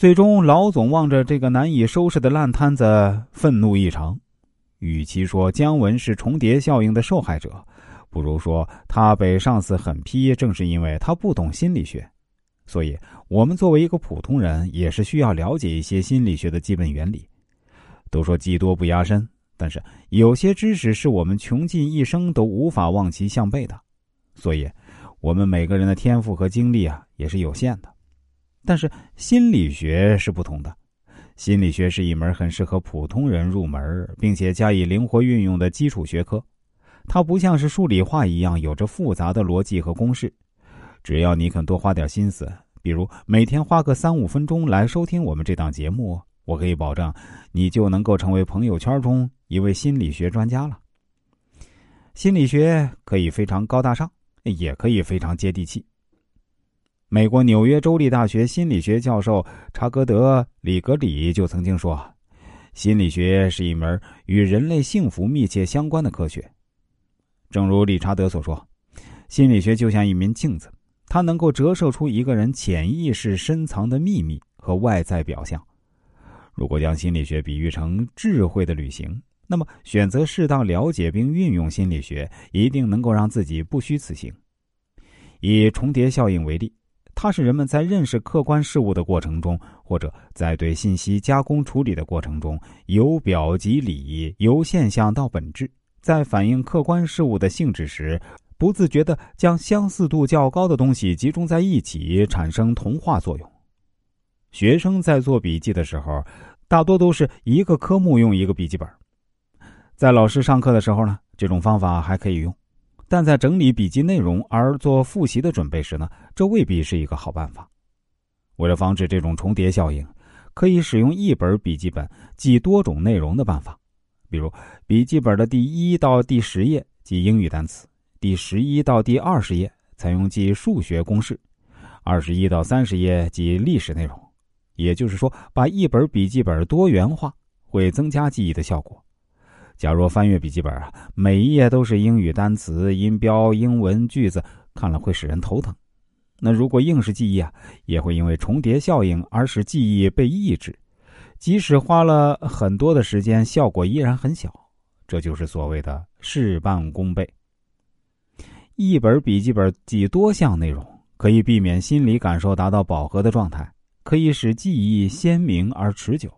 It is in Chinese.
最终，老总望着这个难以收拾的烂摊子，愤怒异常。与其说姜文是重叠效应的受害者，不如说他被上司狠批，正是因为他不懂心理学。所以，我们作为一个普通人，也是需要了解一些心理学的基本原理。都说技多不压身，但是有些知识是我们穷尽一生都无法望其项背的。所以，我们每个人的天赋和精力啊，也是有限的。但是心理学是不同的，心理学是一门很适合普通人入门并且加以灵活运用的基础学科。它不像是数理化一样有着复杂的逻辑和公式。只要你肯多花点心思，比如每天花个三五分钟来收听我们这档节目，我可以保证，你就能够成为朋友圈中一位心理学专家了。心理学可以非常高大上，也可以非常接地气。美国纽约州立大学心理学教授查格德·里格里就曾经说：“心理学是一门与人类幸福密切相关的科学。”正如理查德所说：“心理学就像一面镜子，它能够折射出一个人潜意识深藏的秘密和外在表象。如果将心理学比喻成智慧的旅行，那么选择适当了解并运用心理学，一定能够让自己不虚此行。”以重叠效应为例。它是人们在认识客观事物的过程中，或者在对信息加工处理的过程中，由表及里，由现象到本质，在反映客观事物的性质时，不自觉地将相似度较高的东西集中在一起，产生同化作用。学生在做笔记的时候，大多都是一个科目用一个笔记本，在老师上课的时候呢，这种方法还可以用。但在整理笔记内容而做复习的准备时呢，这未必是一个好办法。为了防止这种重叠效应，可以使用一本笔记本记多种内容的办法。比如，笔记本的第一到第十页记英语单词，第十一到第二十页采用记数学公式，二十一到三十页记历史内容。也就是说，把一本笔记本多元化，会增加记忆的效果。假若翻阅笔记本啊，每一页都是英语单词、音标、英文句子，看了会使人头疼。那如果硬是记忆啊，也会因为重叠效应而使记忆被抑制，即使花了很多的时间，效果依然很小。这就是所谓的事半功倍。一本笔记本记多项内容，可以避免心理感受达到饱和的状态，可以使记忆鲜明而持久。